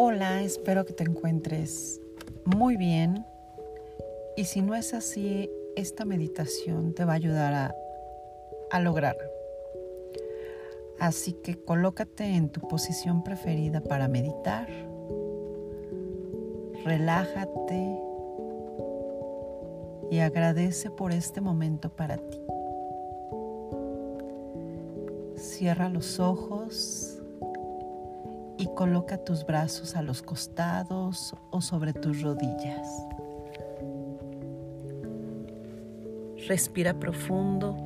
Hola, espero que te encuentres muy bien y si no es así, esta meditación te va a ayudar a, a lograrlo. Así que colócate en tu posición preferida para meditar. Relájate y agradece por este momento para ti. Cierra los ojos y coloca tus brazos a los costados o sobre tus rodillas. Respira profundo.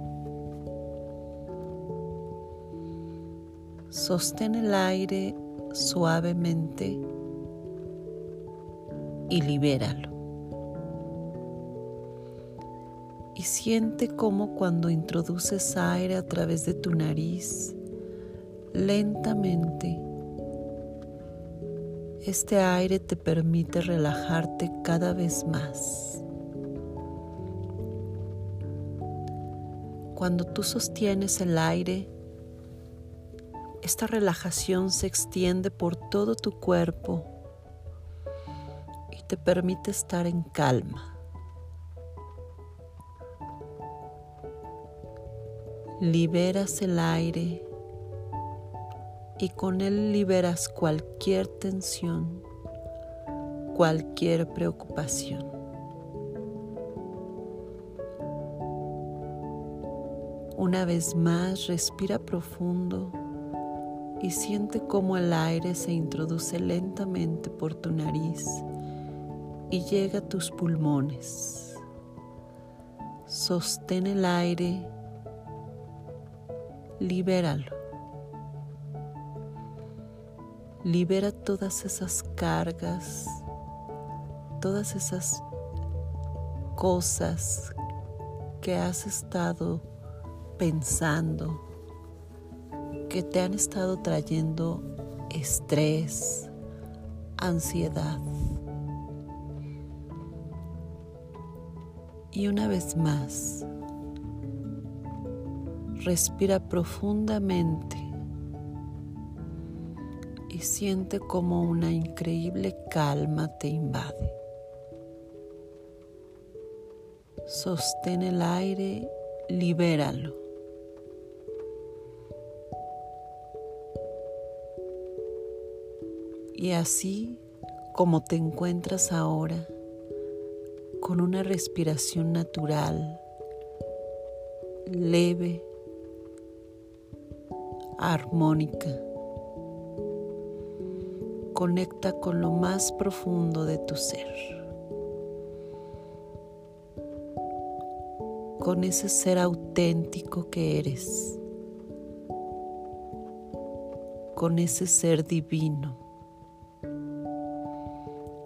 Sostén el aire suavemente y libéralo. Y siente como cuando introduces aire a través de tu nariz, lentamente este aire te permite relajarte cada vez más. Cuando tú sostienes el aire, esta relajación se extiende por todo tu cuerpo y te permite estar en calma. Liberas el aire y con él liberas cualquier tensión, cualquier preocupación. Una vez más, respira profundo y siente cómo el aire se introduce lentamente por tu nariz y llega a tus pulmones. Sostén el aire, libéralo. Libera todas esas cargas, todas esas cosas que has estado pensando, que te han estado trayendo estrés, ansiedad. Y una vez más, respira profundamente siente como una increíble calma te invade. Sostén el aire, libéralo. Y así como te encuentras ahora, con una respiración natural, leve, armónica conecta con lo más profundo de tu ser, con ese ser auténtico que eres, con ese ser divino,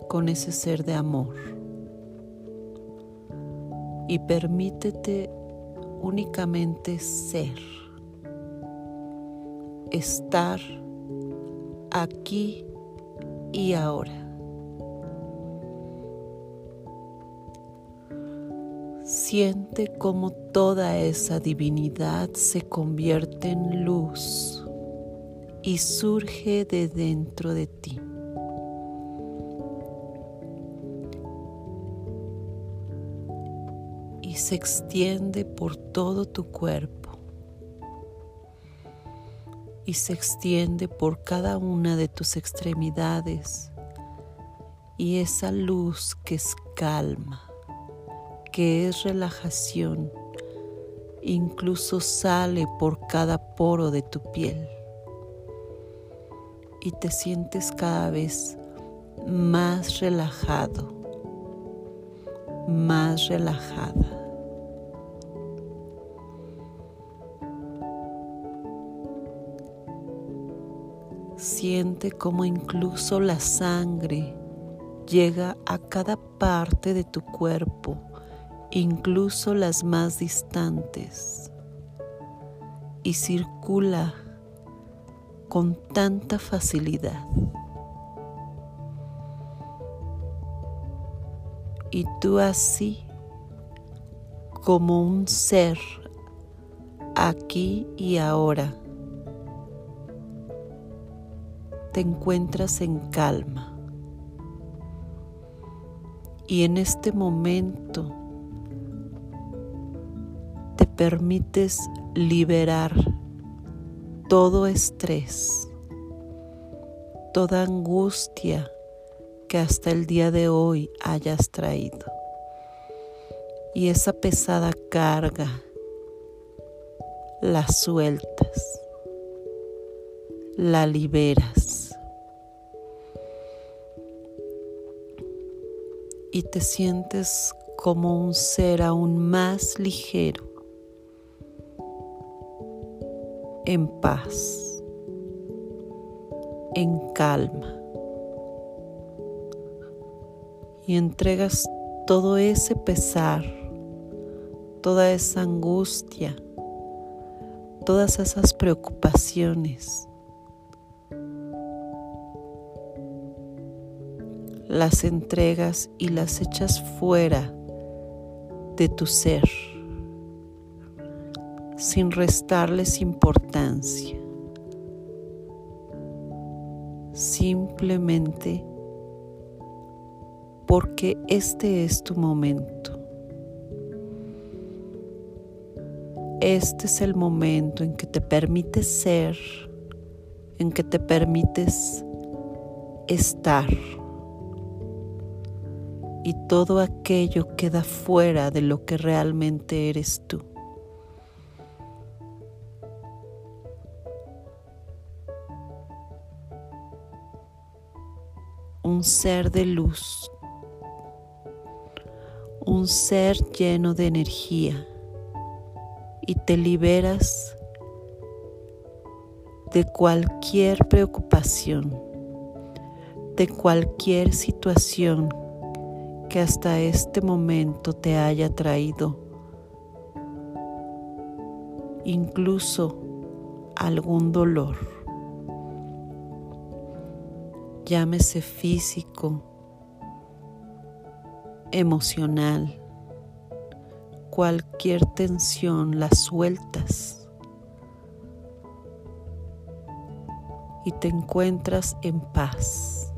con ese ser de amor. Y permítete únicamente ser, estar aquí y ahora. Siente como toda esa divinidad se convierte en luz y surge de dentro de ti. Y se extiende por todo tu cuerpo y se extiende por cada una de tus extremidades y esa luz que es calma, que es relajación, incluso sale por cada poro de tu piel y te sientes cada vez más relajado, más relajada. Siente como incluso la sangre llega a cada parte de tu cuerpo, incluso las más distantes, y circula con tanta facilidad. Y tú así, como un ser, aquí y ahora, te encuentras en calma. Y en este momento te permites liberar todo estrés, toda angustia que hasta el día de hoy hayas traído. Y esa pesada carga la sueltas, la liberas. Y te sientes como un ser aún más ligero, en paz, en calma. Y entregas todo ese pesar, toda esa angustia, todas esas preocupaciones. Las entregas y las echas fuera de tu ser, sin restarles importancia. Simplemente porque este es tu momento. Este es el momento en que te permites ser, en que te permites estar. Y todo aquello queda fuera de lo que realmente eres tú. Un ser de luz, un ser lleno de energía y te liberas de cualquier preocupación, de cualquier situación que hasta este momento te haya traído, incluso algún dolor, llámese físico, emocional, cualquier tensión la sueltas y te encuentras en paz.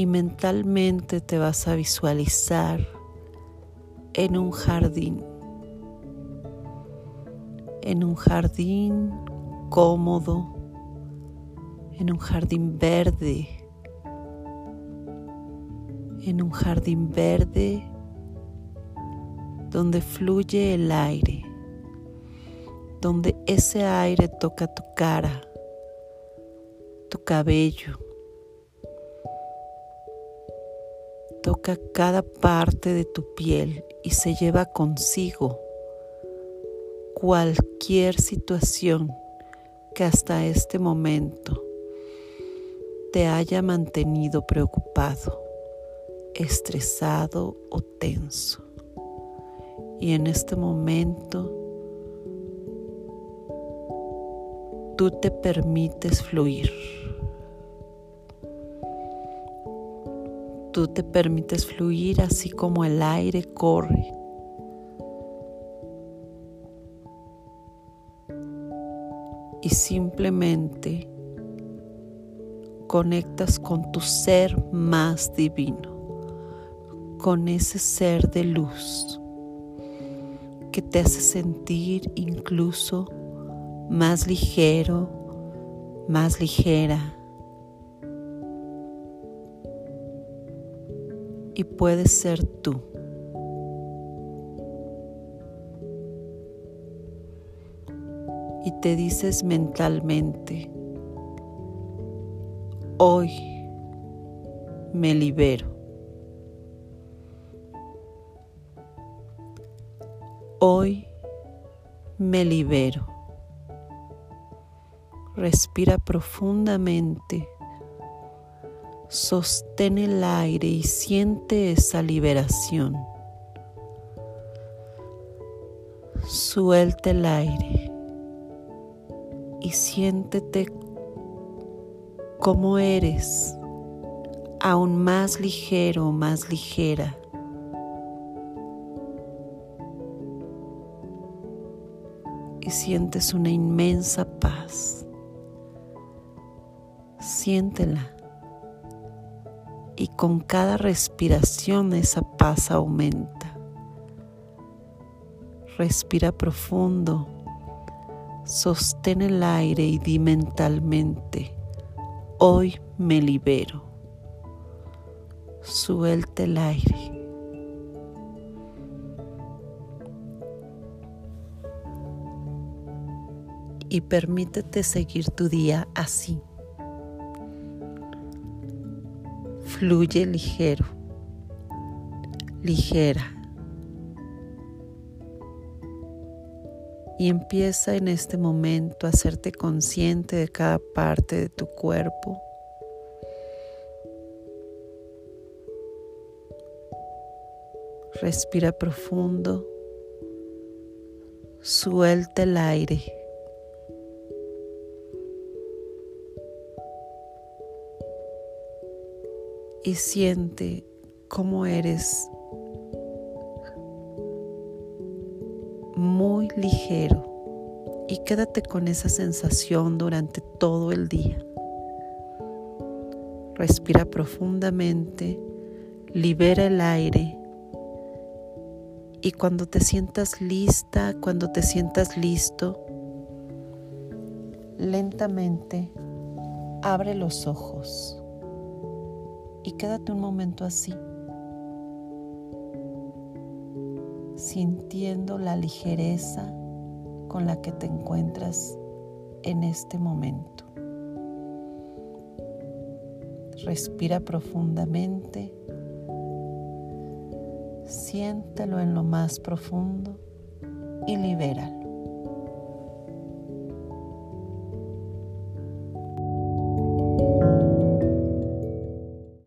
Y mentalmente te vas a visualizar en un jardín, en un jardín cómodo, en un jardín verde, en un jardín verde donde fluye el aire, donde ese aire toca tu cara, tu cabello, cada parte de tu piel y se lleva consigo cualquier situación que hasta este momento te haya mantenido preocupado, estresado o tenso. Y en este momento tú te permites fluir. Tú te permites fluir así como el aire corre. Y simplemente conectas con tu ser más divino, con ese ser de luz que te hace sentir incluso más ligero, más ligera. Y puedes ser tú. Y te dices mentalmente, hoy me libero. Hoy me libero. Respira profundamente. Sostén el aire y siente esa liberación. Suelta el aire y siéntete como eres, aún más ligero, más ligera sientes una inmensa paz. Siéntela. Y con cada respiración esa paz aumenta. Respira profundo. Sostén el aire y di mentalmente, hoy me libero. Suelte el aire. y permítete seguir tu día así. Fluye ligero, ligera. Y empieza en este momento a hacerte consciente de cada parte de tu cuerpo. Respira profundo. Suelta el aire. Y siente cómo eres muy ligero y quédate con esa sensación durante todo el día. Respira profundamente, libera el aire y cuando te sientas lista, cuando te sientas listo, lentamente abre los ojos y quédate un momento así, sintiendo la ligereza con la que te encuentras en este momento. Respira profundamente, siéntelo en lo más profundo y libéralo.